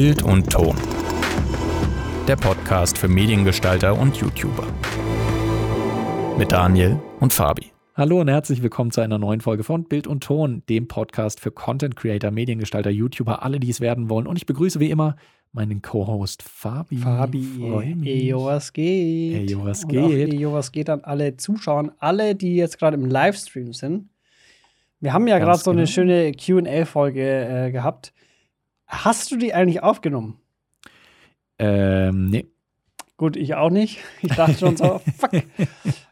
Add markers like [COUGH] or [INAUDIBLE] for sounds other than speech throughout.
Bild und Ton. Der Podcast für Mediengestalter und YouTuber. Mit Daniel und Fabi. Hallo und herzlich willkommen zu einer neuen Folge von Bild und Ton, dem Podcast für Content Creator, Mediengestalter, YouTuber, alle, die es werden wollen. Und ich begrüße wie immer meinen Co-Host Fabi. Fabi, ejo, was geht? Ejo, was geht? Ejo, was geht an alle Zuschauer, alle, die jetzt gerade im Livestream sind. Wir haben ja gerade so eine genau. schöne QA-Folge äh, gehabt. Hast du die eigentlich aufgenommen? Ähm, nee. Gut, ich auch nicht. Ich dachte schon so, [LAUGHS] fuck.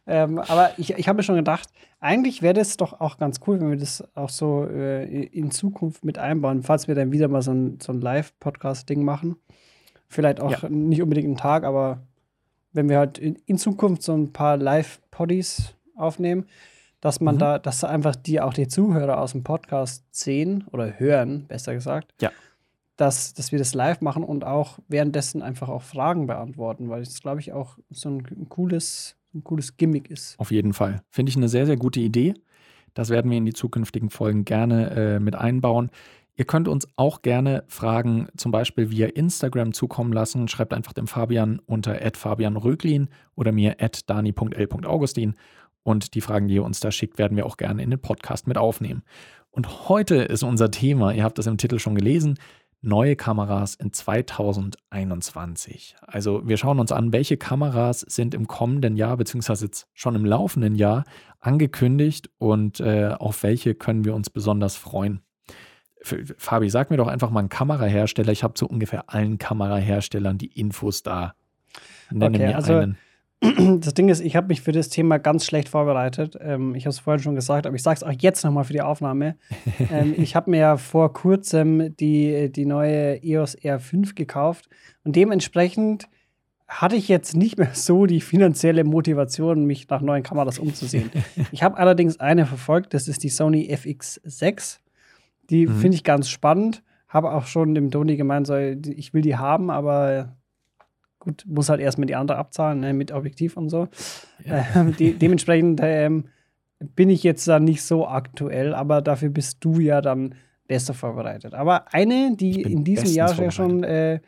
ähm, aber ich, ich habe mir schon gedacht, eigentlich wäre das doch auch ganz cool, wenn wir das auch so äh, in Zukunft mit einbauen, falls wir dann wieder mal so ein, so ein Live-Podcast-Ding machen. Vielleicht auch ja. nicht unbedingt einen Tag, aber wenn wir halt in, in Zukunft so ein paar Live-Poddies aufnehmen, dass man mhm. da, dass einfach die auch die Zuhörer aus dem Podcast sehen oder hören, besser gesagt. Ja. Dass, dass wir das live machen und auch währenddessen einfach auch Fragen beantworten, weil das, glaube ich, auch so ein, cooles, ein cooles Gimmick ist. Auf jeden Fall. Finde ich eine sehr, sehr gute Idee. Das werden wir in die zukünftigen Folgen gerne äh, mit einbauen. Ihr könnt uns auch gerne Fragen zum Beispiel via Instagram zukommen lassen. Schreibt einfach dem Fabian unter fabianröglin oder mir dani.l.augustin und die Fragen, die ihr uns da schickt, werden wir auch gerne in den Podcast mit aufnehmen. Und heute ist unser Thema, ihr habt das im Titel schon gelesen, neue Kameras in 2021. Also wir schauen uns an, welche Kameras sind im kommenden Jahr, beziehungsweise jetzt schon im laufenden Jahr angekündigt und äh, auf welche können wir uns besonders freuen. Fabi, sag mir doch einfach mal einen Kamerahersteller. Ich habe zu ungefähr allen Kameraherstellern die Infos da. Nenne okay, mir also einen. Das Ding ist, ich habe mich für das Thema ganz schlecht vorbereitet. Ähm, ich habe es vorhin schon gesagt, aber ich sage es auch jetzt nochmal für die Aufnahme. [LAUGHS] ähm, ich habe mir ja vor kurzem die, die neue EOS R5 gekauft und dementsprechend hatte ich jetzt nicht mehr so die finanzielle Motivation, mich nach neuen Kameras umzusehen. [LAUGHS] ich habe allerdings eine verfolgt, das ist die Sony FX6. Die mhm. finde ich ganz spannend. Habe auch schon dem Toni gemeint, ich will die haben, aber Gut, muss halt erstmal die andere abzahlen ne, mit Objektiv und so. Ja. [LAUGHS] Äh, de dementsprechend ähm, bin ich jetzt da nicht so aktuell, aber dafür bist du ja dann besser vorbereitet. Aber eine, die in diesem Jahr ja schon äh,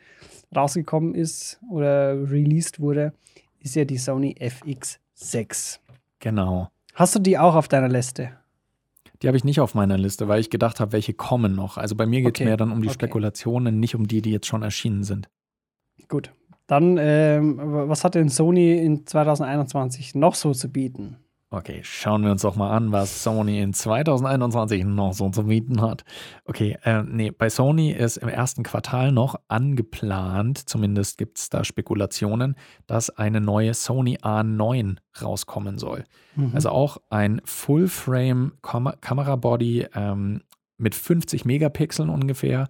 rausgekommen ist oder released wurde, ist ja die Sony FX6. Genau. Hast du die auch auf deiner Liste? Die habe ich nicht auf meiner Liste, weil ich gedacht habe, welche kommen noch. Also bei mir geht es okay. mehr dann um die okay. Spekulationen, nicht um die, die jetzt schon erschienen sind. Gut. Dann, ähm, was hat denn Sony in 2021 noch so zu bieten? Okay, schauen wir uns doch mal an, was Sony in 2021 noch so zu bieten hat. Okay, äh, nee, bei Sony ist im ersten Quartal noch angeplant, zumindest gibt es da Spekulationen, dass eine neue Sony A9 rauskommen soll. Mhm. Also auch ein Full-Frame-Kamerabody ähm, mit 50 Megapixeln ungefähr,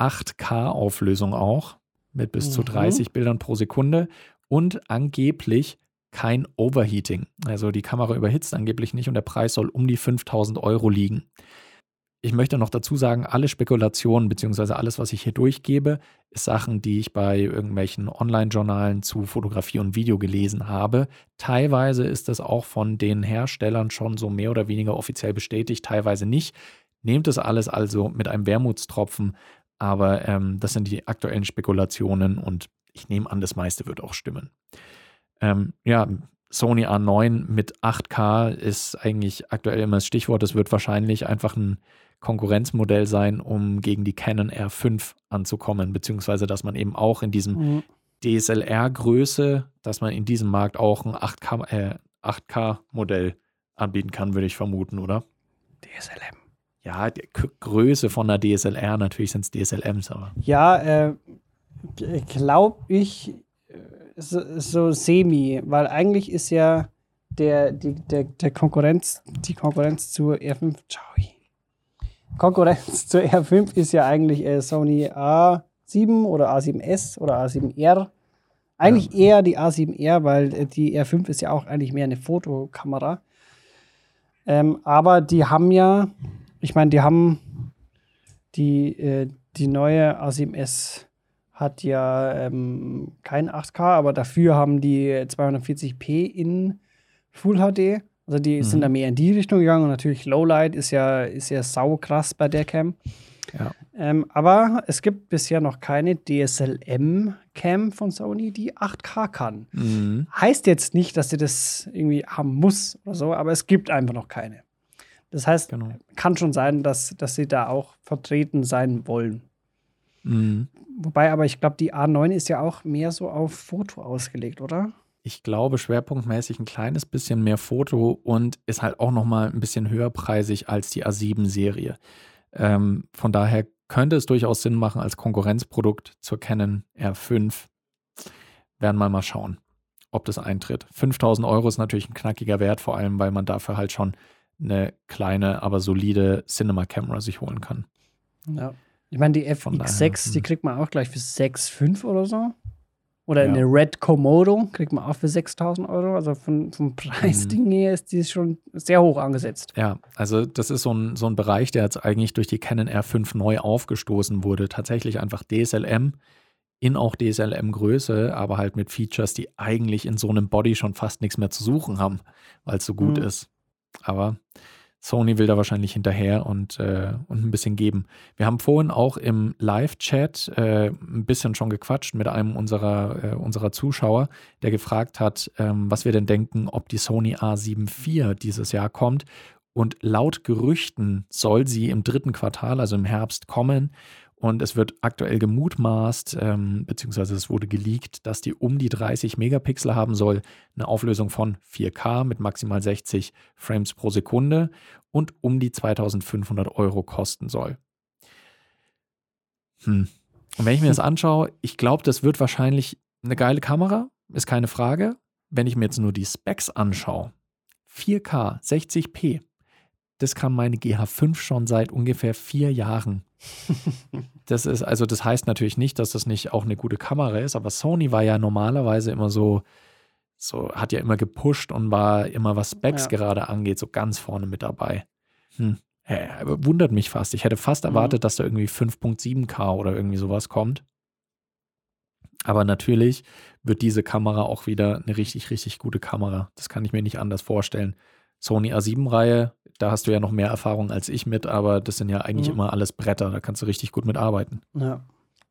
8K-Auflösung auch mit bis mhm. zu 30 Bildern pro Sekunde und angeblich kein Overheating. Also die Kamera überhitzt angeblich nicht und der Preis soll um die 5000 Euro liegen. Ich möchte noch dazu sagen, alle Spekulationen bzw. alles, was ich hier durchgebe, ist Sachen, die ich bei irgendwelchen Online-Journalen zu Fotografie und Video gelesen habe. Teilweise ist das auch von den Herstellern schon so mehr oder weniger offiziell bestätigt, teilweise nicht. Nehmt es alles also mit einem Wermutstropfen, aber ähm, das sind die aktuellen Spekulationen und ich nehme an, das meiste wird auch stimmen. Ähm, ja, Sony A9 mit 8K ist eigentlich aktuell immer das Stichwort. Es wird wahrscheinlich einfach ein Konkurrenzmodell sein, um gegen die Canon R5 anzukommen, beziehungsweise dass man eben auch in diesem mhm. DSLR-Größe, dass man in diesem Markt auch ein 8K-Modell äh, 8K anbieten kann, würde ich vermuten, oder? DSLM ja, die Größe von der DSLR, natürlich sind es DSLMs, aber. Ja, äh, glaube ich, so, so, semi, weil eigentlich ist ja der, die, der, der Konkurrenz, die Konkurrenz zur R5, ciao. Konkurrenz zur R5 ist ja eigentlich äh, Sony A7 oder A7S oder A7R. Eigentlich ja. eher die A7R, weil äh, die R5 ist ja auch eigentlich mehr eine Fotokamera. Ähm, aber die haben ja ich meine, die haben die, äh, die neue A7S hat ja ähm, kein 8K, aber dafür haben die 240p in Full HD. Also die mhm. sind da mehr in die Richtung gegangen und natürlich Lowlight ist ja, ist ja sau krass bei der Cam. Ja. Ähm, aber es gibt bisher noch keine DSLM-Cam von Sony, die 8K kann. Mhm. Heißt jetzt nicht, dass sie das irgendwie haben muss oder so, aber es gibt einfach noch keine. Das heißt, Genau. kann schon sein, dass, dass sie da auch vertreten sein wollen. Mhm. Wobei aber ich glaube, die A9 ist ja auch mehr so auf Foto ausgelegt, oder? Ich glaube, schwerpunktmäßig ein kleines bisschen mehr Foto und ist halt auch noch mal ein bisschen höherpreisig als die A7-Serie. Ähm, von daher könnte es durchaus Sinn machen als Konkurrenzprodukt zur Canon R5. Werden wir mal schauen, ob das eintritt. 5000 Euro ist natürlich ein knackiger Wert, vor allem, weil man dafür halt schon eine kleine, aber solide Cinema-Camera sich holen kann. Ja. Ich meine, die Von daher, FX6, die hm. kriegt man auch gleich für 6,5 oder so. Oder Ja. eine Red Komodo kriegt man auch für 6000 Euro. Also von, vom Preisding her ist die schon sehr hoch angesetzt. Ja, also das ist so ein, so ein Bereich, der jetzt eigentlich durch die Canon R5 neu aufgestoßen wurde. Tatsächlich einfach DSLM in auch DSLM-Größe, aber halt mit Features, die eigentlich in so einem Body schon fast nichts mehr zu suchen haben, weil es so gut Mhm. ist. Aber Sony will da wahrscheinlich hinterher und, äh, und ein bisschen geben. Wir haben vorhin auch im Live-Chat äh, ein bisschen schon gequatscht mit einem unserer, äh, unserer Zuschauer, der gefragt hat, ähm, was wir denn denken, ob die Sony A7 IV dieses Jahr kommt. Und laut Gerüchten soll sie im dritten Quartal, also im Herbst, kommen. Und es wird aktuell gemutmaßt, ähm, beziehungsweise es wurde geleakt, dass die um die 30 Megapixel haben soll, eine Auflösung von 4K mit maximal 60 Frames pro Sekunde und um die 2500 Euro kosten soll. Hm. Und wenn ich mir das anschaue, ich glaube, das wird wahrscheinlich eine geile Kamera, ist keine Frage. Wenn ich mir jetzt nur die Specs anschaue, 4K, 60p, das kann meine GH5 schon seit ungefähr vier Jahren. [LAUGHS] Das ist, also das heißt natürlich nicht, dass das nicht auch eine gute Kamera ist, aber Sony war ja normalerweise immer so, so hat ja immer gepusht und war immer, was Specs Ja. gerade angeht, so ganz vorne mit dabei. Hm. Aber wundert mich fast. Ich hätte fast Mhm. erwartet, dass da irgendwie 5.7K oder irgendwie sowas kommt. Aber natürlich wird diese Kamera auch wieder eine richtig, richtig gute Kamera. Das kann ich mir nicht anders vorstellen. Sony A7-Reihe, da hast du ja noch mehr Erfahrung als ich mit, aber das sind ja eigentlich Mhm. immer alles Bretter. Da kannst du richtig gut mit arbeiten. Ja.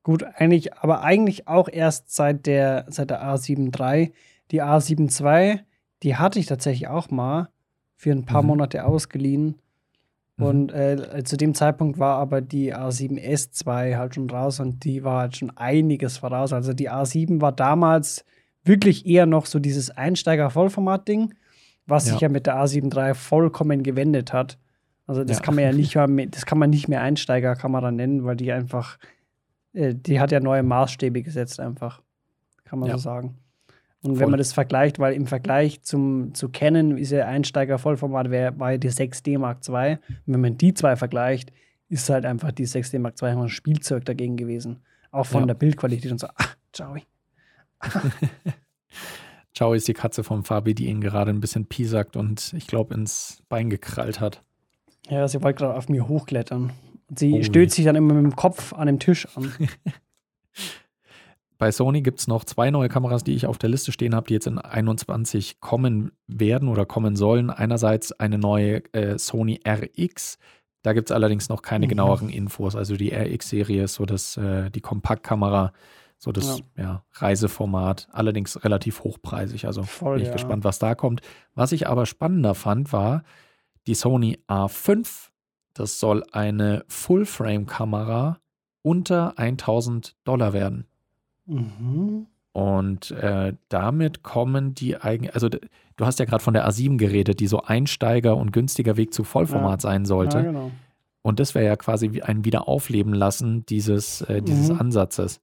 Gut, eigentlich, aber eigentlich auch erst seit der, seit der A7 III. Die A7 II, die hatte ich tatsächlich auch mal für ein paar Mhm. Monate ausgeliehen. Mhm. Und äh, zu dem Zeitpunkt war aber die A7S II halt schon raus und die war halt schon einiges voraus. Also die A7 war damals wirklich eher noch so dieses Einsteiger-Vollformat-Ding, was Ja. sich ja mit der A7 III vollkommen gewendet hat. Also das Ja. kann man ja nicht mehr, das kann man nicht mehr Einsteigerkamera nennen, weil die einfach, äh, die hat ja neue Maßstäbe gesetzt einfach, kann man Ja. so sagen. Und Voll. wenn man das vergleicht, weil im Vergleich zum, zu Canon ist ja Einsteiger Vollformat wär, war ja die 6D Mark II. Und wenn man die zwei vergleicht, ist halt einfach die 6D Mark II immer ein Spielzeug dagegen gewesen. Auch von Ja. der Bildqualität und so. Ah, ciao. [LAUGHS] Ciao ist die Katze vom Fabi, die ihn gerade ein bisschen piesackt und ich glaube ins Bein gekrallt hat. Ja, sie wollte gerade auf mir hochklettern. Und sie Ui. stößt sich dann immer mit dem Kopf an dem Tisch an. [LAUGHS] Bei Sony gibt es noch zwei neue Kameras, die ich auf der Liste stehen habe, die jetzt in 21 kommen werden oder kommen sollen. Einerseits eine neue äh, Sony RX. Da gibt es allerdings noch keine Mhm. genaueren Infos. Also die RX-Serie ist so das, äh, die Kompaktkamera, so das ja. Reiseformat, allerdings relativ hochpreisig. Also Voll, bin ich ja. gespannt, was da kommt. Was ich aber spannender fand, war die Sony A5. Das soll eine Full-Frame-Kamera unter 1000 Dollar werden. Mhm. Und äh, damit kommen die eigentlich, also du hast ja gerade von der A7 geredet, die so Einsteiger und günstiger Weg zu Vollformat sein sollte. Ja, genau. Und das wäre ja quasi wie ein Wiederaufleben lassen dieses, äh, dieses Mhm. Ansatzes,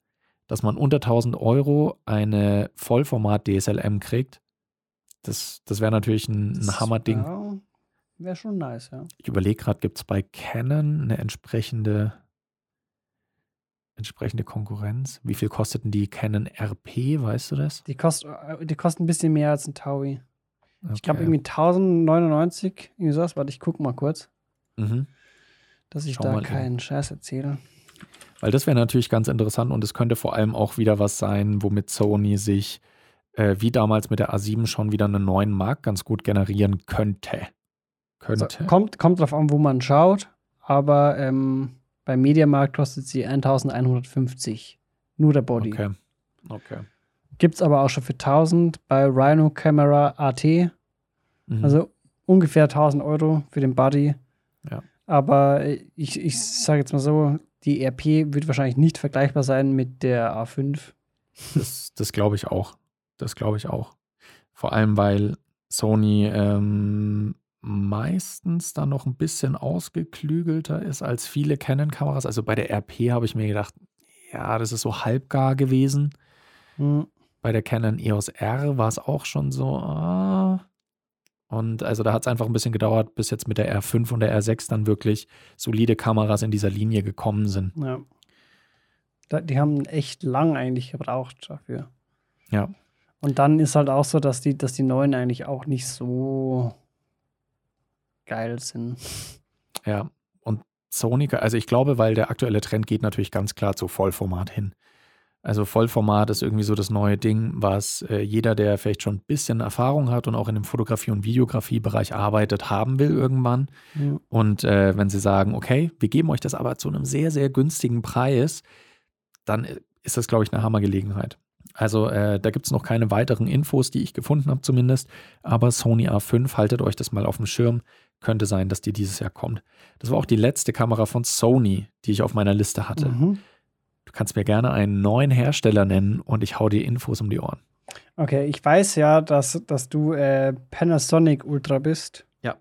dass man unter 1000 Euro eine Vollformat DSLM kriegt. Das, das wäre natürlich ein, ein Hammerding. Ja, Wäre schon nice, ja. Ich überlege gerade, gibt es bei Canon eine entsprechende, entsprechende Konkurrenz? Wie viel kostet denn die Canon RP, weißt du das? Die, kost, äh, die kosten ein bisschen mehr als ein Taui. Ich glaube Okay. irgendwie 1099, irgendwie sowas. Warte, ich gucke mal kurz, Mhm. dass ich Schau da keinen Scheiß erzähle. Weil das wäre natürlich ganz interessant und es könnte vor allem auch wieder was sein, womit Sony sich äh, wie damals mit der A7 schon wieder einen neuen Markt ganz gut generieren könnte. Also, Könnte. kommt, kommt drauf an, wo man schaut, aber ähm, Beim Mediamarkt kostet sie 1150. Nur der Body. Okay. Okay. Gibt es aber auch schon für 1000 bei Rhino Camera AT. Mhm. Also ungefähr 1000 Euro für den Body. Ja. Aber ich, ich sage jetzt mal so, die RP wird wahrscheinlich nicht vergleichbar sein mit der A5. Das, das glaube ich auch. Das glaube ich auch. Vor allem, weil Sony ähm, meistens dann noch ein bisschen ausgeklügelter ist als viele Canon-Kameras. Also bei der RP habe ich mir gedacht, ja, das ist so halbgar gewesen. Mhm. Bei der Canon EOS R war es auch schon so. Ah. Und also da hat es einfach ein bisschen gedauert, bis jetzt mit der R5 und der R6 dann wirklich solide Kameras in dieser Linie gekommen sind. Ja. Die haben echt lang eigentlich gebraucht dafür. Ja. Und dann ist halt auch so, dass die, dass die neuen eigentlich auch nicht so geil sind. Ja, und Sony, also ich glaube, weil der aktuelle Trend geht natürlich ganz klar zu Vollformat hin. Also Vollformat ist irgendwie so das neue Ding, was äh, jeder, der vielleicht schon ein bisschen Erfahrung hat und auch in dem Fotografie- und Videografie-Bereich arbeitet, haben will irgendwann. Ja. Und äh, wenn sie sagen, okay, wir geben euch das aber zu einem sehr, sehr günstigen Preis, dann äh, ist das, glaube ich, eine Hammergelegenheit. Also äh, da gibt es noch keine weiteren Infos, die ich gefunden habe zumindest. Aber Sony A5, haltet euch das mal auf dem Schirm. Könnte sein, dass die dieses Jahr kommt. Das war auch die letzte Kamera von Sony, die ich auf meiner Liste hatte. Mhm. Du kannst mir gerne einen neuen Hersteller nennen und ich hau dir Infos um die Ohren. Okay, ich weiß ja, dass, dass du äh, Panasonic Ultra bist. Ja.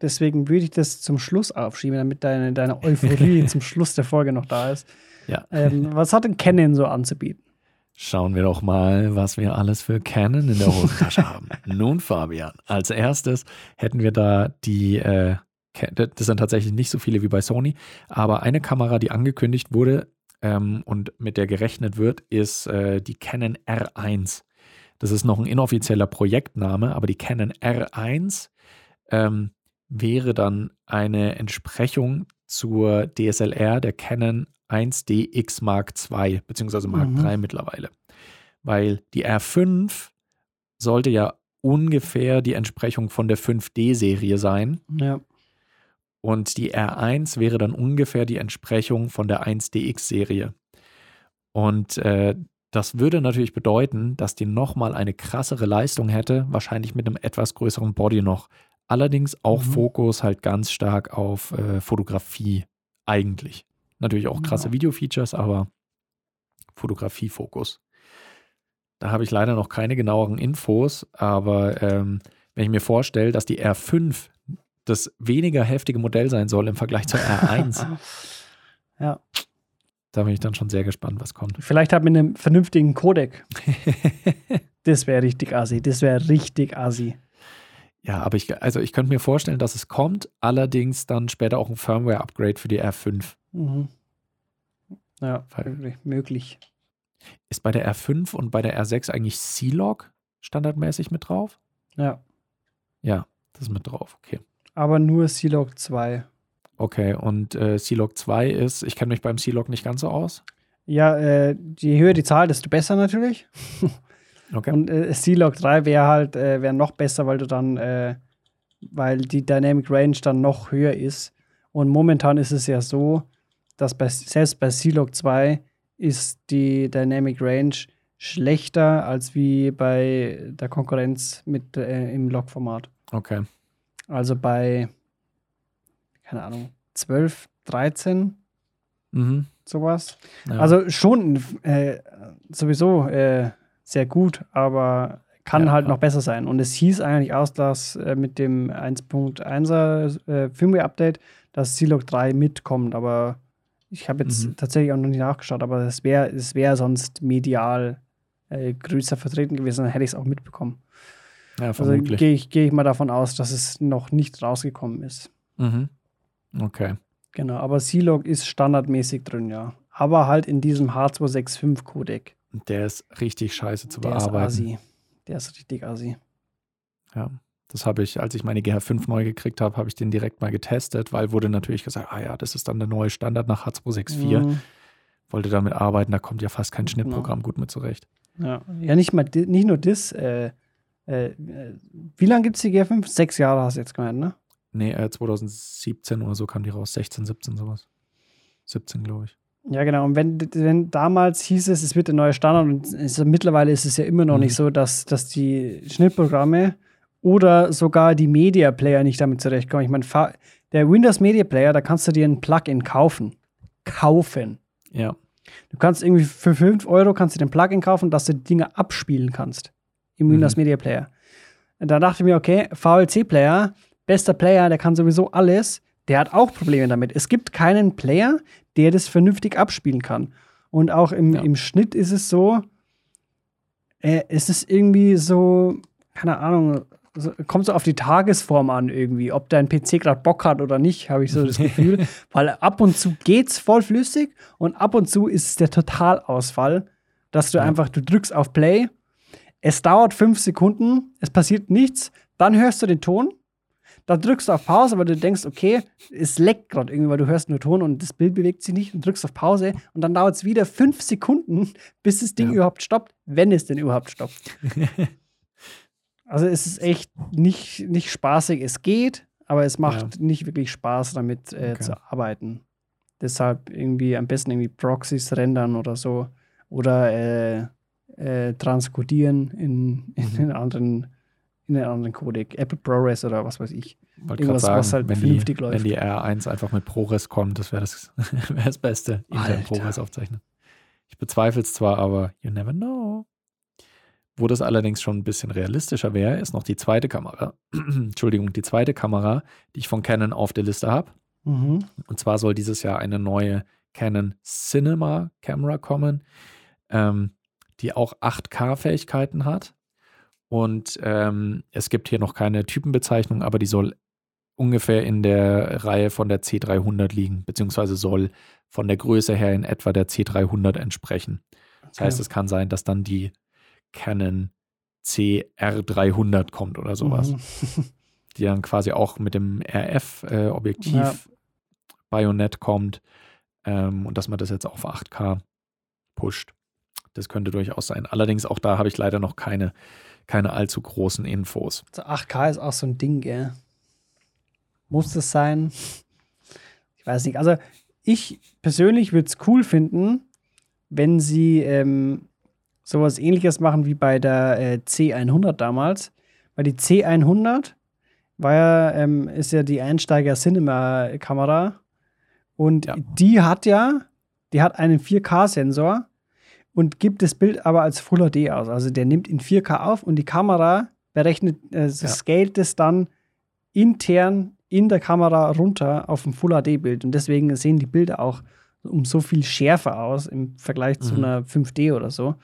Deswegen würde ich das zum Schluss aufschieben, damit deine, deine Euphorie [LAUGHS] zum Schluss der Folge noch da ist. Ja. Ähm, was hat denn Canon so anzubieten? Schauen wir doch mal, was wir alles für Canon in der Hosentasche haben. [LAUGHS] Nun, Fabian, als erstes hätten wir da die, äh, das sind tatsächlich nicht so viele wie bei Sony, aber eine Kamera, die angekündigt wurde, ähm, und mit der gerechnet wird, ist äh, die Canon R1. Das ist noch ein inoffizieller Projektname, aber die Canon R1 ähm, wäre dann eine Entsprechung zur DSLR der Canon 1DX Mark II, beziehungsweise Mark mhm. III mittlerweile. Weil die R5 sollte ja ungefähr die Entsprechung von der 5D-Serie sein. Ja. Und die R1 wäre dann ungefähr die Entsprechung von der 1DX-Serie. Und äh, das würde natürlich bedeuten, dass die nochmal eine krassere Leistung hätte, wahrscheinlich mit einem etwas größeren Body noch. Allerdings auch mhm. Fokus halt ganz stark auf äh, Fotografie eigentlich. Natürlich auch krasse ja. Video-Features, aber Fotografie-Fokus. Da habe ich leider noch keine genaueren Infos, aber ähm, wenn ich mir vorstelle, dass die R5 das weniger heftige Modell sein soll im Vergleich zur R1. [LAUGHS] ja. Da bin ich dann schon sehr gespannt, was kommt. Vielleicht hat mit einem vernünftigen Codec. [LAUGHS] das wäre richtig assi. Das wäre richtig assi. Ja, aber ich, also ich könnte mir vorstellen, dass es kommt, allerdings dann später auch ein Firmware-Upgrade für die R5. Mhm. Ja, Weil, möglich. Ist bei der R5 und bei der R6 eigentlich C-Log standardmäßig mit drauf? Ja. Ja, das ist mit drauf, okay aber nur C-Log 2. Okay, und äh, C-Log 2 ist, ich kenne mich beim C-Log nicht ganz so aus. Ja, äh, je höher die Zahl, desto besser natürlich. [LAUGHS] okay. Und äh, C-Log 3 wäre halt äh, wär noch besser, weil du dann, äh, weil die Dynamic Range dann noch höher ist. Und momentan ist es ja so, dass bei, selbst bei C-Log 2 ist die Dynamic Range schlechter als wie bei der Konkurrenz mit äh, im Log-Format. Okay. Also bei, keine Ahnung, 12, 13, mhm. sowas. Ja. Also schon äh, sowieso äh, sehr gut, aber kann ja, halt ja. noch besser sein. Und es hieß eigentlich aus, dass äh, mit dem 1.1er äh, Firmware-Update das C-Log 3 mitkommt, aber ich habe jetzt mhm. tatsächlich auch noch nicht nachgeschaut, aber es wäre es wär sonst medial äh, größer vertreten gewesen, dann hätte ich es auch mitbekommen. Ja, also gehe ich, geh ich mal davon aus, dass es noch nicht rausgekommen ist. Mhm. Okay. Genau, aber C-Log ist standardmäßig drin, ja. Aber halt in diesem H265-Codec. Der ist richtig scheiße zu Der bearbeiten. Ist assi. Der ist richtig assi. Ja, das habe ich, als ich meine GH5 neu gekriegt habe, habe ich den direkt mal getestet, weil wurde natürlich gesagt, ah ja, das ist dann der neue Standard nach H264. Mhm. Wollte damit arbeiten, da kommt ja fast kein Schnittprogramm genau. gut mit zurecht. Ja, ja nicht, mal, nicht nur das, äh, äh, wie lange gibt es die G5? Sechs Jahre hast du jetzt gemeint, ne? Nee, äh, 2017 oder so kam die raus, 16, 17 sowas. 17, glaube ich. Ja, genau. Und wenn, wenn damals hieß es, es wird der neue Standard und es, mittlerweile ist es ja immer noch mhm. nicht so, dass, dass die Schnittprogramme oder sogar die Media Player nicht damit zurechtkommen. Ich meine, der Windows Media Player, da kannst du dir ein Plugin kaufen. Kaufen. Ja. Du kannst irgendwie für 5 Euro kannst du den Plugin kaufen, dass du die Dinge abspielen kannst im mhm. Windows Media Player. Da dachte ich mir, okay, VLC Player, bester Player, der kann sowieso alles, der hat auch Probleme damit. Es gibt keinen Player, der das vernünftig abspielen kann. Und auch im, ja. im Schnitt ist es so, äh, es ist irgendwie so, keine Ahnung, so, kommt so auf die Tagesform an irgendwie, ob dein PC gerade Bock hat oder nicht, habe ich so das [LAUGHS] Gefühl. Weil ab und zu geht's voll flüssig und ab und zu ist es der Totalausfall, dass du ja. einfach, du drückst auf Play, es dauert fünf Sekunden, es passiert nichts, dann hörst du den Ton, dann drückst du auf Pause, weil du denkst, okay, es leckt gerade irgendwie, weil du hörst nur Ton und das Bild bewegt sich nicht und drückst auf Pause und dann dauert es wieder fünf Sekunden, bis das Ding ja. überhaupt stoppt, wenn es denn überhaupt stoppt. [LAUGHS] Also es ist echt nicht, nicht spaßig. Es geht, aber es macht ja. nicht wirklich Spaß, damit äh, okay. zu arbeiten. Deshalb irgendwie am besten irgendwie Proxys rendern oder so. Oder äh, äh, transkodieren in, in den anderen in den anderen Codec. Apple ProRes oder was weiß ich. Wollte Irgendwas, sagen, was halt wenn vernünftig die, läuft. Wenn die R1 einfach mit ProRes kommt, das wäre das, wär das [LAUGHS] Beste. Intel ProRes aufzeichnen. Ich bezweifle es zwar, aber you never know. Wo das allerdings schon ein bisschen realistischer wäre, ist noch die zweite Kamera. [CLEARS THROAT] Entschuldigung, die zweite Kamera, die ich von Canon auf der Liste habe. Mhm. Und zwar soll dieses Jahr eine neue Canon Cinema Camera kommen, ähm, die auch 8K-Fähigkeiten hat. Und ähm, es gibt hier noch keine Typenbezeichnung, aber die soll ungefähr in der Reihe von der C300 liegen, beziehungsweise soll von der Größe her in etwa der C300 entsprechen. Das okay. heißt, es kann sein, dass dann die Canon CR300 kommt oder sowas. Mhm. [LAUGHS] die dann quasi auch mit dem RF-Objektiv äh, kommt ähm, und dass man das jetzt auf 8K pusht. Das könnte durchaus sein. Allerdings auch da habe ich leider noch keine, keine allzu großen Infos. Also 8K ist auch so ein Ding, gell? Muss das sein? Ich weiß nicht. Also ich persönlich würde es cool finden, wenn sie ähm, sowas ähnliches machen wie bei der äh, C100 damals. Weil die C100 war ja, ähm, ist ja die Einsteiger-Cinema-Kamera. Und ja. die hat ja, die hat einen 4K-Sensor und gibt das Bild aber als Full HD aus. Also der nimmt in 4K auf und die Kamera berechnet, äh, ja. scaled es dann intern in der Kamera runter auf ein Full HD-Bild. Und deswegen sehen die Bilder auch um so viel schärfer aus im Vergleich mhm. zu einer 5D oder so.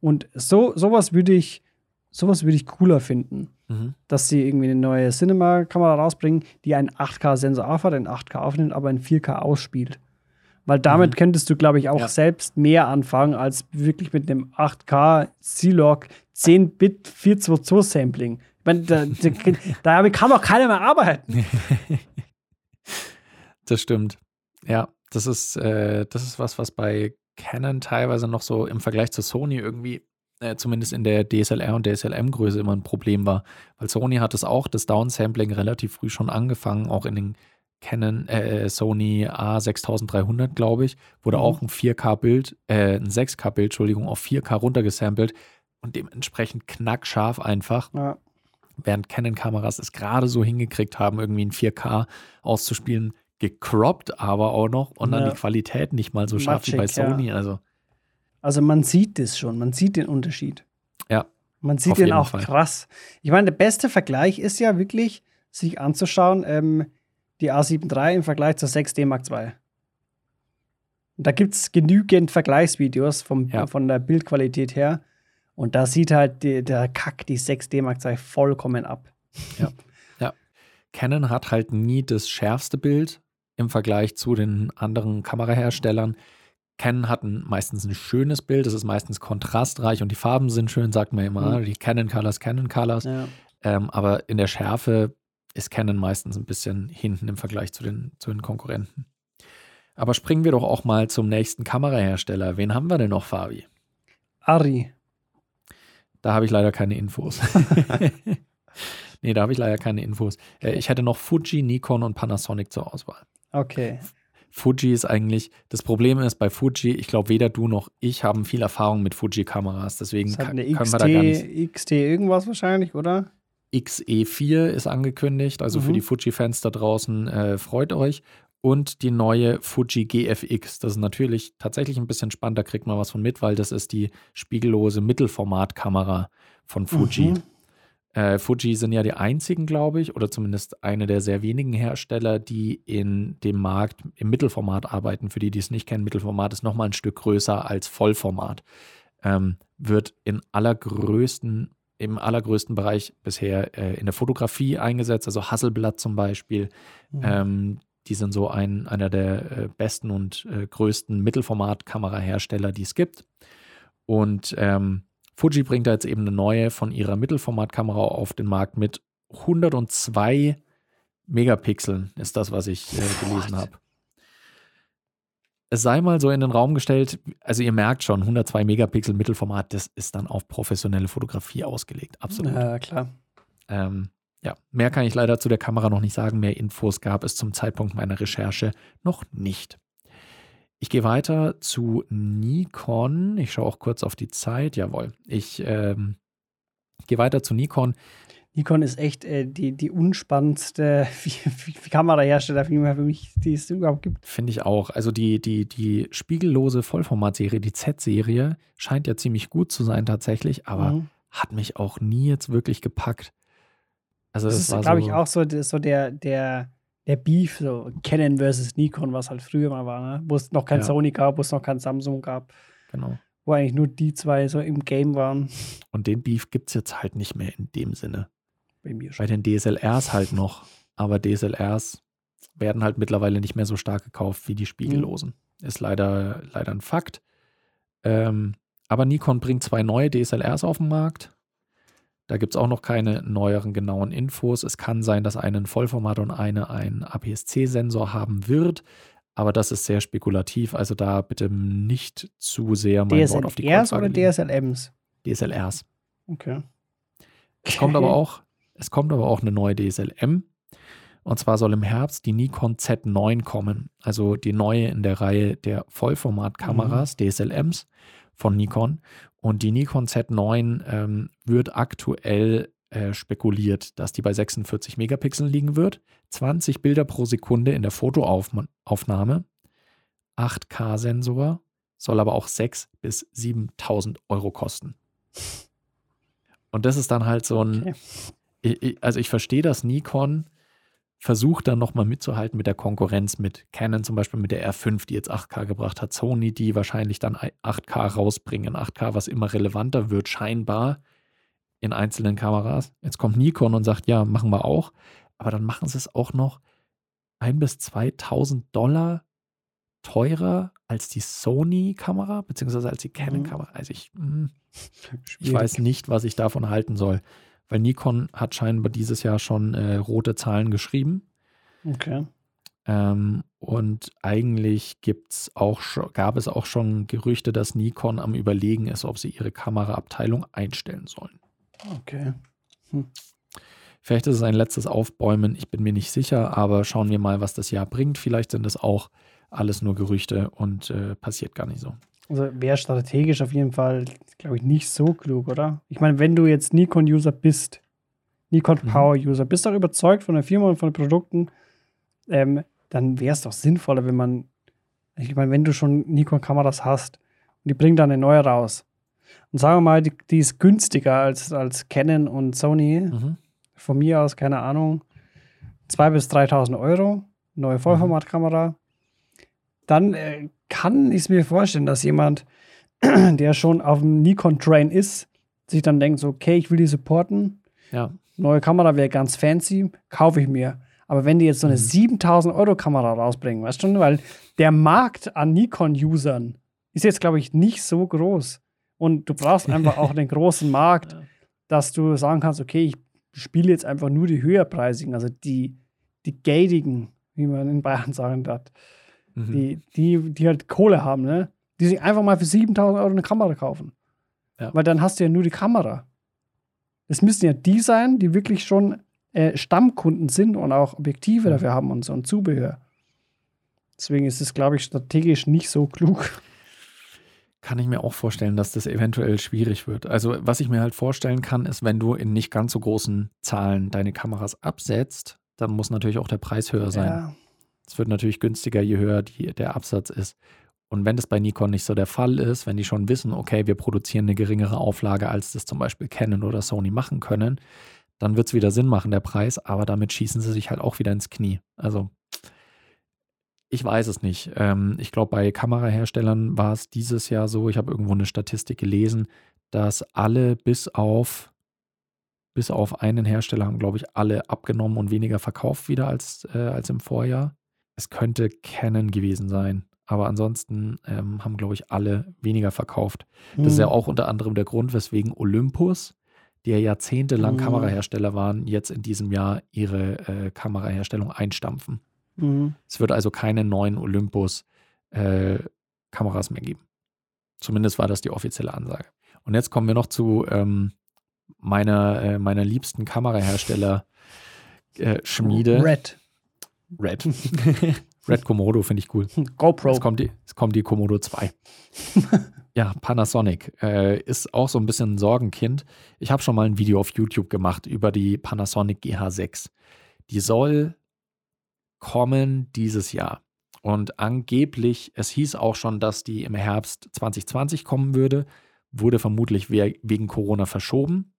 Und so, sowas würde ich, sowas würde ich cooler finden. Mhm. Dass sie irgendwie eine neue Cinema-Kamera rausbringen, die einen 8K-Sensor aufhat, in 8K aufnimmt, aber in 4K ausspielt. Weil damit mhm. könntest du, glaube ich, auch ja. selbst mehr anfangen, als wirklich mit einem 8K C-Log 10-Bit 422-Sampling. Ich meine, da, da, [LAUGHS] da kann doch keiner mehr arbeiten. [LAUGHS] das stimmt. Ja, das ist, äh, das ist was, was bei Canon teilweise noch so im Vergleich zu Sony irgendwie, äh, zumindest in der DSLR und DSLM-Größe immer ein Problem war. Weil Sony hat es auch, das Downsampling relativ früh schon angefangen, auch in den Canon, äh, Sony A6300, glaube ich, wurde mhm. auch ein 4K-Bild, äh, ein 6K-Bild, Entschuldigung, auf 4K runtergesampelt und dementsprechend knackscharf einfach. Ja. Während Canon-Kameras es gerade so hingekriegt haben, irgendwie in 4K auszuspielen, gecroppt aber auch noch und dann die Qualität nicht mal so scharf wie bei Sony. Ja. Also. also man sieht das schon, man sieht den Unterschied. Ja. Man sieht den auch Fall. krass. Ich meine, der beste Vergleich ist ja wirklich, sich anzuschauen, ähm, die A7 III im Vergleich zur 6D Mark II. Und da gibt es genügend Vergleichsvideos vom, ja. von der Bildqualität her. Und da sieht halt die, der Kack die 6D Mark II vollkommen ab. Ja. ja. Canon hat halt nie das schärfste Bild, im Vergleich zu den anderen Kameraherstellern. Canon hat ein, meistens ein schönes Bild, es ist meistens kontrastreich und die Farben sind schön, sagt man immer, mhm. die Canon Colors, Canon Colors. Ja. Ähm, aber in der Schärfe ist Canon meistens ein bisschen hinten im Vergleich zu den, zu den Konkurrenten. Aber springen wir doch auch mal zum nächsten Kamerahersteller. Wen haben wir denn noch, Fabi? Ari. Da habe ich leider keine Infos. [LAUGHS] nee, da habe ich leider keine Infos. Äh, ich hätte noch Fuji, Nikon und Panasonic zur Auswahl. Okay. Fuji ist eigentlich, das Problem ist bei Fuji, ich glaube, weder du noch ich haben viel Erfahrung mit Fuji-Kameras, deswegen kann, eine können XT, wir da gar nicht. XT irgendwas wahrscheinlich, oder? XE4 ist angekündigt, also mhm. für die Fuji-Fans da draußen, äh, freut euch. Und die neue Fuji GFX. Das ist natürlich tatsächlich ein bisschen spannend, da kriegt man was von mit, weil das ist die spiegellose Mittelformatkamera von Fuji. Mhm. Äh, Fuji sind ja die einzigen, glaube ich, oder zumindest eine der sehr wenigen Hersteller, die in dem Markt im Mittelformat arbeiten. Für die, die es nicht kennen, Mittelformat ist nochmal ein Stück größer als Vollformat. Ähm, wird in allergrößten, im allergrößten Bereich bisher äh, in der Fotografie eingesetzt, also Hasselblatt zum Beispiel. Mhm. Ähm, die sind so ein, einer der äh, besten und äh, größten Mittelformat-Kamerahersteller, die es gibt. Und ähm, Fuji bringt da jetzt eben eine neue von ihrer Mittelformatkamera auf den Markt mit 102 Megapixeln, ist das, was ich äh, gelesen habe. Es sei mal so in den Raum gestellt, also ihr merkt schon, 102 Megapixel Mittelformat, das ist dann auf professionelle Fotografie ausgelegt, absolut. Ja, klar. Ähm, ja, mehr kann ich leider zu der Kamera noch nicht sagen. Mehr Infos gab es zum Zeitpunkt meiner Recherche noch nicht. Ich gehe weiter zu Nikon. Ich schaue auch kurz auf die Zeit. Jawohl. Ich ähm, gehe weiter zu Nikon. Nikon ist echt äh, die, die unspannendste [LAUGHS] Kamerahersteller für mich, die es überhaupt gibt. Finde ich auch. Also die, die, die spiegellose Vollformatserie, die Z-Serie, scheint ja ziemlich gut zu sein tatsächlich, aber mhm. hat mich auch nie jetzt wirklich gepackt. Also das, das ist, glaube so ich, auch so, so der, der der Beef, so Canon versus Nikon, was halt früher mal war, ne? wo es noch kein ja. Sony gab, wo es noch kein Samsung gab. Genau. Wo eigentlich nur die zwei so im Game waren. Und den Beef gibt es jetzt halt nicht mehr in dem Sinne. Bei mir schon. Bei den DSLRs halt noch. Aber DSLRs werden halt mittlerweile nicht mehr so stark gekauft wie die spiegellosen. Mhm. Ist leider, leider ein Fakt. Ähm, aber Nikon bringt zwei neue DSLRs auf den Markt. Da gibt es auch noch keine neueren genauen Infos. Es kann sein, dass eine ein Vollformat und eine einen APS-C-Sensor haben wird. Aber das ist sehr spekulativ, also da bitte nicht zu sehr mein DSLRs Wort auf die DSLRs oder DSLMs? DSLRs. Okay. Es kommt aber [LAUGHS] auch, es kommt aber auch eine neue DSLM. Und zwar soll im Herbst die Nikon Z9 kommen, also die neue in der Reihe der Vollformatkameras, mhm. DSLMs von Nikon. Und die Nikon Z9 ähm, wird aktuell äh, spekuliert, dass die bei 46 Megapixeln liegen wird, 20 Bilder pro Sekunde in der Fotoaufnahme, 8K-Sensor, soll aber auch 6.000 bis 7.000 Euro kosten. Und das ist dann halt so ein, okay. Ich, also ich verstehe, dass Nikon versucht dann nochmal mitzuhalten mit der Konkurrenz, mit Canon zum Beispiel, mit der R5, die jetzt 8K gebracht hat, Sony, die wahrscheinlich dann 8K rausbringen, 8K, was immer relevanter wird, scheinbar in einzelnen Kameras. Jetzt kommt Nikon und sagt, ja, machen wir auch, aber dann machen sie es auch noch ein bis 2000 Dollar teurer als die Sony-Kamera, beziehungsweise als die Canon-Kamera. Mhm. Also ich, mh, ich weiß nicht, was ich davon halten soll weil Nikon hat scheinbar dieses Jahr schon äh, rote Zahlen geschrieben. Okay. Ähm, und eigentlich gibt's auch gab es auch schon Gerüchte, dass Nikon am Überlegen ist, ob sie ihre Kameraabteilung einstellen sollen. Okay. Hm. Vielleicht ist es ein letztes Aufbäumen, ich bin mir nicht sicher, aber schauen wir mal, was das Jahr bringt. Vielleicht sind es auch alles nur Gerüchte und äh, passiert gar nicht so. Also wäre strategisch auf jeden Fall, glaube ich, nicht so klug, oder? Ich meine, wenn du jetzt Nikon-User bist, Nikon mhm. Power-User, bist auch überzeugt von der Firma und von den Produkten, ähm, dann wäre es doch sinnvoller, wenn man, ich meine, wenn du schon Nikon-Kameras hast und die bringen dann eine neue raus und sagen wir mal, die, die ist günstiger als, als Canon und Sony, mhm. von mir aus, keine Ahnung, 2.000 bis 3.000 Euro, neue mhm. Dann äh, kann ich es mir vorstellen, dass jemand, [CLEARS THROAT] der schon auf dem Nikon-Train ist, sich dann denkt, so, okay, ich will die supporten. Ja. Neue Kamera wäre ganz fancy, kaufe ich mir. Aber wenn die jetzt so eine mhm. 7000 Euro Kamera rausbringen, weißt du, weil der Markt an Nikon-Usern ist jetzt, glaube ich, nicht so groß. Und du brauchst [LAUGHS] einfach auch den großen Markt, ja. dass du sagen kannst, okay, ich spiele jetzt einfach nur die höherpreisigen, also die, die gatigen, wie man in Bayern [LAUGHS] sagen darf mhm. die, die, die halt Kohle haben, ne? Die sich einfach mal für 7000 Euro eine Kamera kaufen. Ja. Weil dann hast du ja nur die Kamera. Es müssten ja die sein, die wirklich schon äh, Stammkunden sind und auch Objektive mhm. dafür haben und so ein Zubehör. Deswegen ist es, glaube ich, strategisch nicht so klug. Kann ich mir auch vorstellen, dass das eventuell schwierig wird. Also, was ich mir halt vorstellen kann, ist, wenn du in nicht ganz so großen Zahlen deine Kameras absetzt, dann muss natürlich auch der Preis höher sein. Ja. Es wird natürlich günstiger, je höher die, der Absatz ist. Und wenn das bei Nikon nicht so der Fall ist, wenn die schon wissen, okay, wir produzieren eine geringere Auflage, als das zum Beispiel Canon oder Sony machen können, dann wird es wieder Sinn machen, der Preis, aber damit schießen sie sich halt auch wieder ins Knie. Also ich weiß es nicht. Ähm, ich glaube, bei Kameraherstellern war es dieses Jahr so, ich habe irgendwo eine Statistik gelesen, dass alle bis auf, bis auf einen Hersteller haben, glaube ich, alle abgenommen und weniger verkauft wieder als, äh, als im Vorjahr. Es könnte Canon gewesen sein. Aber ansonsten ähm, haben, glaube ich, alle weniger verkauft. Das ist ja hm. auch unter anderem der Grund, weswegen Olympus, die ja jahrzehntelang mhm. Kamerahersteller waren, jetzt in diesem Jahr ihre äh, Kameraherstellung einstampfen. Mhm. Es wird also keine neuen Olympus-Kameras äh, mehr geben. Zumindest war das die offizielle Ansage. Und jetzt kommen wir noch zu ähm, meiner, äh, meiner liebsten Kamerahersteller-Schmiede. Äh, Red. Red. [LAUGHS] Red Komodo finde ich cool. GoPro. Es kommt die, es kommt die Komodo 2. [LAUGHS] ja, Panasonic äh, ist auch so ein bisschen ein Sorgenkind. Ich habe schon mal ein Video auf YouTube gemacht über die Panasonic GH6. Die soll kommen dieses Jahr. Und angeblich, es hieß auch schon, dass die im Herbst 2020 kommen würde, wurde vermutlich wegen Corona verschoben.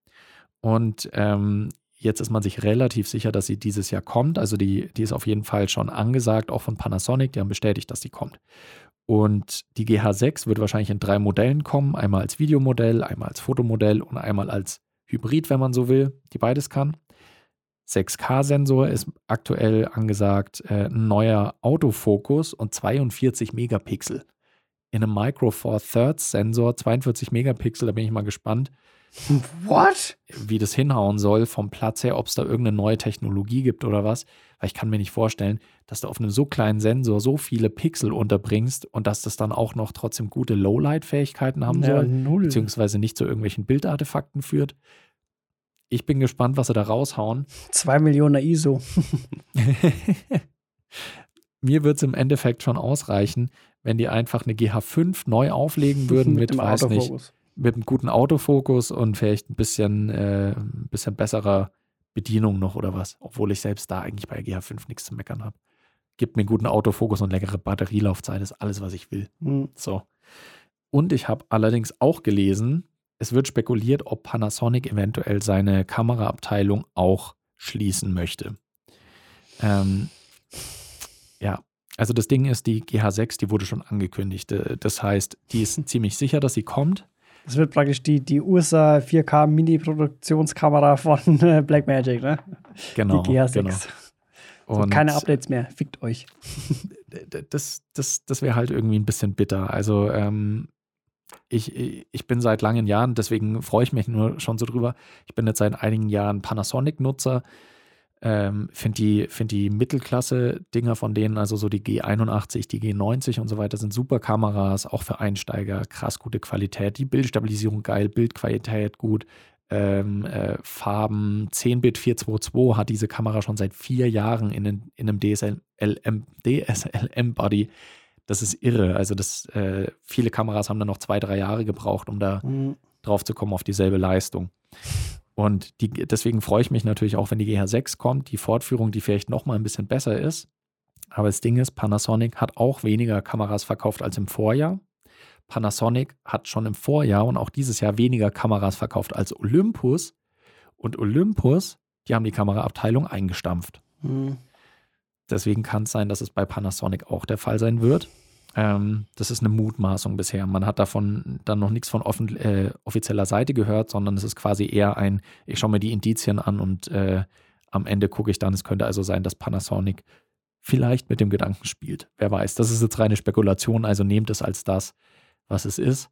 Und ähm, Jetzt ist man sich relativ sicher, dass sie dieses Jahr kommt. Also die, die ist auf jeden Fall schon angesagt, auch von Panasonic. Die haben bestätigt, dass sie kommt. Und die GH6 wird wahrscheinlich in drei Modellen kommen. Einmal als Videomodell, einmal als Fotomodell und einmal als Hybrid, wenn man so will, die beides kann. 6K-Sensor ist aktuell angesagt, äh, ein neuer Autofokus und 42 Megapixel. In einem Micro Four Thirds Sensor 42 Megapixel, da bin ich mal gespannt, What? Wie das hinhauen soll vom Platz her, ob es da irgendeine neue Technologie gibt oder was. Weil ich kann mir nicht vorstellen, dass du auf einem so kleinen Sensor so viele Pixel unterbringst und dass das dann auch noch trotzdem gute Lowlight-Fähigkeiten haben ja, soll, null. beziehungsweise nicht zu irgendwelchen Bildartefakten führt. Ich bin gespannt, was sie da raushauen. Zwei Millionen ISO. [LAUGHS] Mir wird es im Endeffekt schon ausreichen, wenn die einfach eine GH5 neu auflegen würden [LAUGHS] mit, mit weiß nicht, mit einem guten Autofokus und vielleicht ein bisschen, äh, ein bisschen besserer Bedienung noch oder was. Obwohl ich selbst da eigentlich bei GH5 nichts zu meckern habe. Gibt mir einen guten Autofokus und leckere Batterielaufzeit, ist alles, was ich will. Mhm. So. Und ich habe allerdings auch gelesen, es wird spekuliert, ob Panasonic eventuell seine Kameraabteilung auch schließen möchte. Ähm, ja, also das Ding ist, die GH6, die wurde schon angekündigt. Äh, das heißt, die ist [LAUGHS] ziemlich sicher, dass sie kommt. Das wird praktisch die, die USA 4K Mini-Produktionskamera von [LAUGHS] äh, Blackmagic, ne? Genau. Die GH6. Genau. So, keine Updates mehr, fickt euch. [LAUGHS] Das, das, das wäre halt irgendwie ein bisschen bitter. Also, ähm, ich, ich bin seit langen Jahren, deswegen freue ich mich nur schon so drüber. Ich bin jetzt seit einigen Jahren Panasonic-Nutzer. Ähm, Finde die, find die Mittelklasse-Dinger von denen, also so die G81, die G90 und so weiter, sind super Kameras, auch für Einsteiger, krass gute Qualität. Die Bildstabilisierung geil, Bildqualität gut, ähm, äh, Farben 10-Bit 422 hat diese Kamera schon seit vier Jahren in, in einem DSLM, DSLM-Body. Das ist irre. Also das, äh, viele Kameras haben dann noch zwei, drei Jahre gebraucht, um da mhm. drauf zu kommen auf dieselbe Leistung. Und die, deswegen freue ich mich natürlich auch, wenn die GH6 kommt, die Fortführung, die vielleicht noch mal ein bisschen besser ist. Aber das Ding ist, Panasonic hat auch weniger Kameras verkauft als im Vorjahr. Panasonic hat schon im Vorjahr und auch dieses Jahr weniger Kameras verkauft als Olympus. Und Olympus, die haben die Kameraabteilung eingestampft. Mhm. Deswegen kann es sein, dass es bei Panasonic auch der Fall sein wird. Ähm, das ist eine Mutmaßung bisher. Man hat davon dann noch nichts von offen, äh, offizieller Seite gehört, sondern es ist quasi eher ein, ich schaue mir die Indizien an und äh, am Ende gucke ich dann, es könnte also sein, dass Panasonic vielleicht mit dem Gedanken spielt. Wer weiß. Das ist jetzt reine Spekulation, also nehmt es als das, was es ist.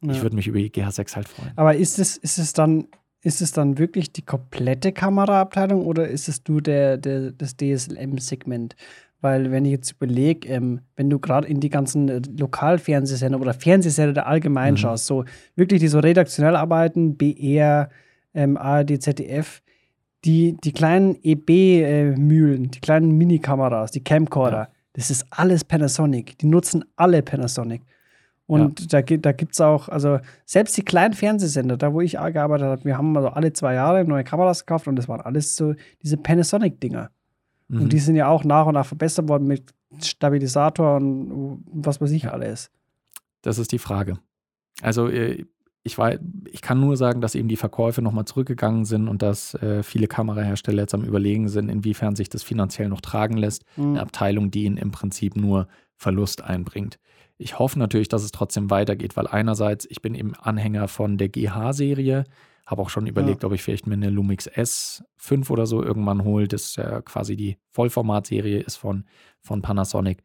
Ja. Ich würde mich über die GH6 halt freuen. Aber ist es, ist es dann, ist es dann wirklich die komplette Kameraabteilung oder ist es nur der, der, das DSLM-Segment? Weil, wenn ich jetzt überlege, ähm, wenn du gerade in die ganzen äh, Lokalfernsehsender oder Fernsehsender allgemein mhm. schaust, so wirklich die so redaktionell arbeiten, BR, ähm, ARD, ZDF, die, die kleinen EB-Mühlen, die kleinen Minikameras, die Camcorder, ja. Das ist alles Panasonic. Die nutzen alle Panasonic. Und ja. da, da gibt es auch, also selbst die kleinen Fernsehsender, da wo ich gearbeitet habe, wir haben also alle zwei Jahre neue Kameras gekauft und das waren alles so diese Panasonic-Dinger. Mhm. Und die sind ja auch nach und nach verbessert worden mit Stabilisator und was weiß ich alles. Das ist die Frage. Also äh, ich, war, ich kann nur sagen, dass eben die Verkäufe nochmal zurückgegangen sind und dass äh, viele Kamerahersteller jetzt am Überlegen sind, inwiefern sich das finanziell noch tragen lässt. Mhm. Eine Abteilung, die ihnen im Prinzip nur Verlust einbringt. Ich hoffe natürlich, dass es trotzdem weitergeht, weil einerseits, ich bin eben Anhänger von der GH-Serie, habe auch schon überlegt, ja. ob ich vielleicht mir eine Lumix S5 oder so irgendwann hole. Das ja quasi die Vollformat-Serie ist von, von Panasonic.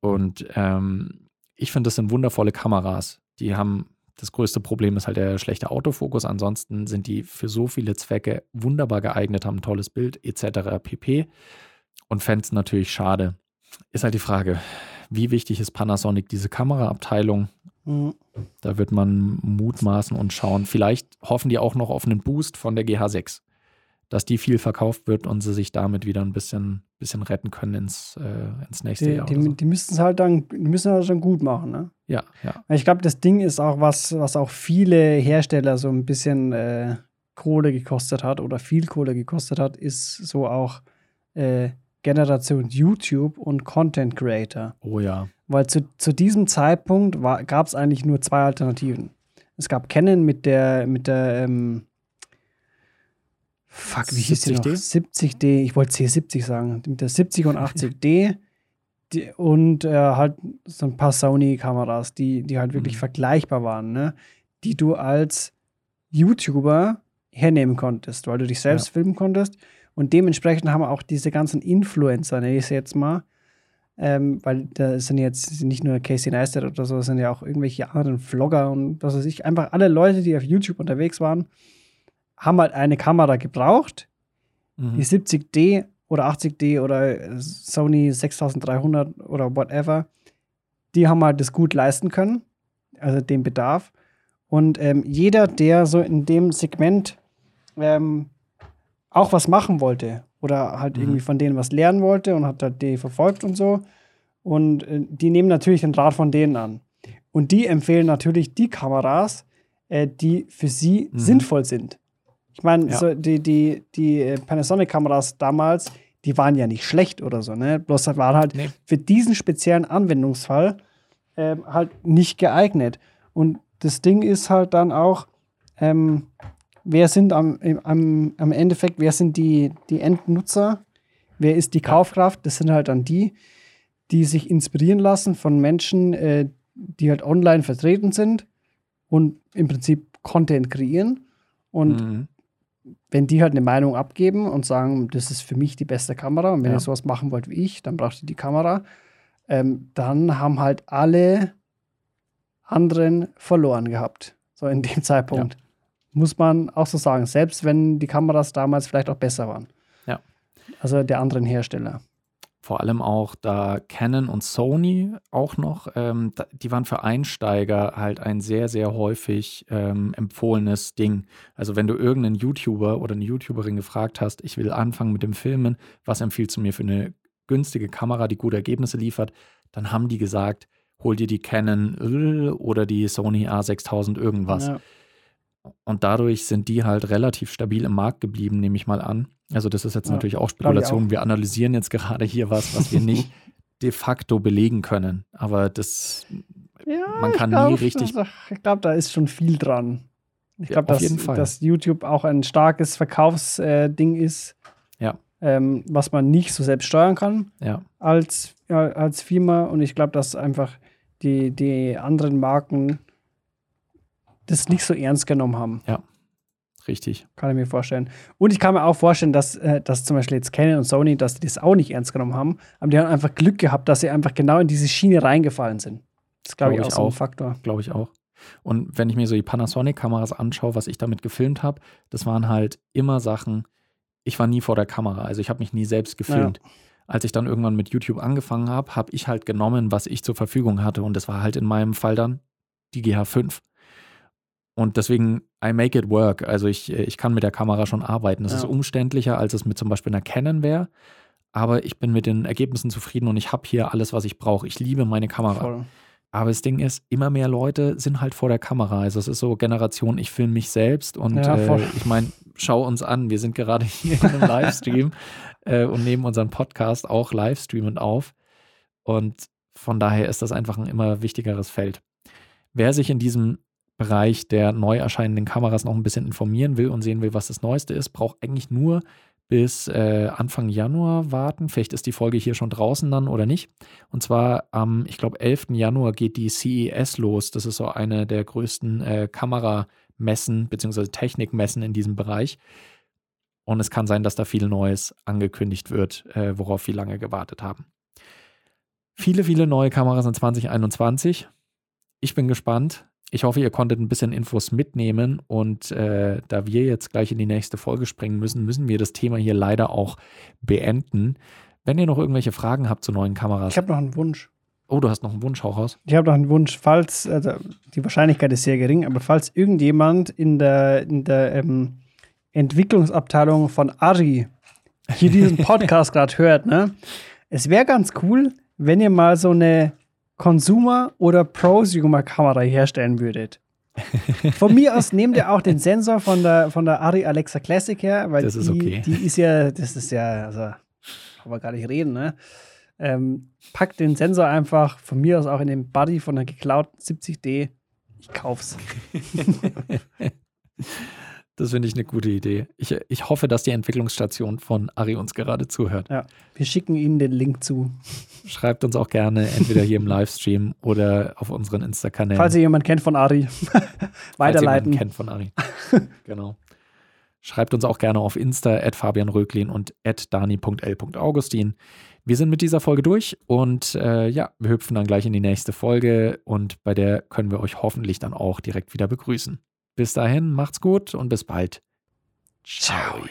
Und ähm, ich finde, das sind wundervolle Kameras. Die haben das größte Problem ist halt der schlechte Autofokus. Ansonsten sind die für so viele Zwecke wunderbar geeignet, haben ein tolles Bild etc. pp. Und fände es natürlich schade. Ist halt die Frage, wie wichtig ist Panasonic diese Kameraabteilung? Mhm. Da wird man mutmaßen und schauen. Vielleicht hoffen die auch noch auf einen Boost von der GH6, dass die viel verkauft wird und sie sich damit wieder ein bisschen, bisschen retten können ins, äh, ins nächste die, Jahr. Die, so. die müssten es halt dann, die müssen halt dann gut machen, ne? Ja, ja. Ich glaube, das Ding ist auch was, was auch viele Hersteller so ein bisschen äh, Kohle gekostet hat oder viel Kohle gekostet hat, ist so auch äh, Generation YouTube und Content Creator. Oh ja. Weil zu, zu diesem Zeitpunkt gab es eigentlich nur zwei Alternativen. Es gab Canon mit der, mit der, ähm, fuck, wie hieß die noch? 70D, ich wollte C70 sagen, mit der 70 und [LAUGHS] 80D die, und äh, halt so ein paar Sony-Kameras, die, die halt wirklich mhm. vergleichbar waren, ne? die du als YouTuber hernehmen konntest, weil du dich selbst ja. filmen konntest und dementsprechend haben auch diese ganzen Influencer, nenne ich es jetzt mal, ähm, weil da sind jetzt nicht nur Casey Neistat oder so, sind ja auch irgendwelche anderen Vlogger und was weiß ich, einfach alle Leute, die auf YouTube unterwegs waren, haben halt eine Kamera gebraucht, mhm. die 70D oder 80D oder Sony 6300 oder whatever, die haben halt das gut leisten können, also den Bedarf. Und ähm, jeder, der so in dem Segment ähm, auch was machen wollte oder halt mhm. irgendwie von denen was lernen wollte und hat halt die verfolgt und so. Und äh, die nehmen natürlich den Rat von denen an. Und die empfehlen natürlich die Kameras, äh, die für sie mhm. sinnvoll sind. Ich meine, ja. so die, die, die äh, Panasonic-Kameras damals, die waren ja nicht schlecht oder so, ne? Bloß das waren halt nee. für diesen speziellen Anwendungsfall äh, halt nicht geeignet. Und das Ding ist halt dann auch, ähm, wer sind am, am, am Endeffekt, wer sind die, die Endnutzer? Wer ist die Kaufkraft? Das sind halt dann die, die sich inspirieren lassen von Menschen, äh, die halt online vertreten sind und im Prinzip Content kreieren. Und mhm. wenn die halt eine Meinung abgeben und sagen, das ist für mich die beste Kamera und wenn ja. ihr sowas machen wollt wie ich, dann braucht ihr die Kamera, ähm, dann haben halt alle anderen verloren gehabt. So in dem Zeitpunkt. Ja muss man auch so sagen, selbst wenn die Kameras damals vielleicht auch besser waren. Ja. Also der anderen Hersteller. Vor allem auch da Canon und Sony auch noch, ähm, die waren für Einsteiger halt ein sehr, sehr häufig ähm, empfohlenes Ding. Also wenn du irgendeinen YouTuber oder eine YouTuberin gefragt hast, ich will anfangen mit dem Filmen, was empfiehlst du mir für eine günstige Kamera, die gute Ergebnisse liefert, dann haben die gesagt, hol dir die Canon oder die Sony A6000 irgendwas. Ja. Und dadurch sind die halt relativ stabil im Markt geblieben, nehme ich mal an. Also das ist jetzt ja, natürlich auch Spekulation. Auch. Wir analysieren jetzt gerade hier was, was wir nicht [LAUGHS] de facto belegen können. Aber das, ja, man kann glaub, nie richtig. Ich glaube, da ist schon viel dran. Ich glaube, ja, dass, dass, YouTube auch ein starkes Verkaufsding äh, ist. Ja. Ähm, was man nicht so selbst steuern kann ja. als, als Firma. Und ich glaube, dass einfach die, die anderen Marken das nicht so ernst genommen haben. Ja, richtig. Kann ich mir vorstellen. Und ich kann mir auch vorstellen, dass, äh, dass zum Beispiel jetzt Canon und Sony, dass die das auch nicht ernst genommen haben. Aber die haben einfach Glück gehabt, dass sie einfach genau in diese Schiene reingefallen sind. Das glaube glaub ich, auch so ein Faktor. Glaube ich auch. Und wenn ich mir so die Panasonic-Kameras anschaue, was ich damit gefilmt habe, das waren halt immer Sachen, ich war nie vor der Kamera, also ich habe mich nie selbst gefilmt. Ja. Als ich dann irgendwann mit YouTube angefangen habe, habe ich halt genommen, was ich zur Verfügung hatte. Und das war halt in meinem Fall dann die GH5. Und deswegen, I make it work. Also ich, ich kann mit der Kamera schon arbeiten. Es ja. ist umständlicher, als es mit zum Beispiel einer Canon wäre. aber ich bin mit den Ergebnissen zufrieden und ich habe hier alles, was ich brauche. Ich liebe meine Kamera. Voll. Aber das Ding ist, immer mehr Leute sind halt vor der Kamera. Also es ist so Generation, ich filme mich selbst und ja, äh, ich meine, schau uns an, wir sind gerade [LAUGHS] hier in einem Livestream äh, und nehmen unseren Podcast auch livestreamend auf. Und von daher ist das einfach ein immer wichtigeres Feld. Wer sich in diesem Bereich der neu erscheinenden Kameras noch ein bisschen informieren will und sehen will, was das Neueste ist, braucht eigentlich nur bis äh, Anfang Januar warten. Vielleicht ist die Folge hier schon draußen dann oder nicht. Und zwar am, ich glaube, 11. Januar geht die CES los. Das ist so eine der größten äh, Kameramessen bzw. Technikmessen in diesem Bereich. Und es kann sein, dass da viel Neues angekündigt wird, äh, worauf wir lange gewartet haben. Viele, viele neue Kameras in 2021. Ich bin gespannt. Ich hoffe, ihr konntet ein bisschen Infos mitnehmen und äh, da wir jetzt gleich in die nächste Folge springen müssen, müssen wir das Thema hier leider auch beenden. Wenn ihr noch irgendwelche Fragen habt zu neuen Kameras. Ich habe noch einen Wunsch. Oh, du hast noch einen Wunsch, hau raus. Ich habe noch einen Wunsch, falls, also die Wahrscheinlichkeit ist sehr gering, aber falls irgendjemand in der, in der ähm, Entwicklungsabteilung von Ari hier diesen [LAUGHS] Podcast gerade hört, ne? Es wäre ganz cool, wenn ihr mal so eine Consumer- oder Prosumer-Kamera herstellen würdet. [LAUGHS] Von mir aus nehmt ihr auch den Sensor von der, von der Ari Alexa Classic her, weil das ist die, okay. die ist ja, das ist ja, also, man gar nicht reden, ne? Ähm, packt den Sensor einfach von mir aus auch in den Body von der geklauten 70D. Ich kauf's. [LAUGHS] Das finde ich eine gute Idee. Ich, ich hoffe, dass die Entwicklungsstation von Ari uns gerade zuhört. Ja, wir schicken Ihnen den Link zu. Schreibt uns auch gerne entweder hier im Livestream oder auf unseren Insta-Kanälen. Falls ihr jemanden kennt von Ari, [LAUGHS] weiterleiten. Falls kennt von Ari. [LAUGHS] genau. Schreibt uns auch gerne auf Insta at Fabian Röglin und at dani.l.augustin. Wir sind mit dieser Folge durch und äh, ja, wir hüpfen dann gleich in die nächste Folge und bei der können wir euch hoffentlich dann auch direkt wieder begrüßen. Bis dahin, macht's gut und bis bald. Ciao.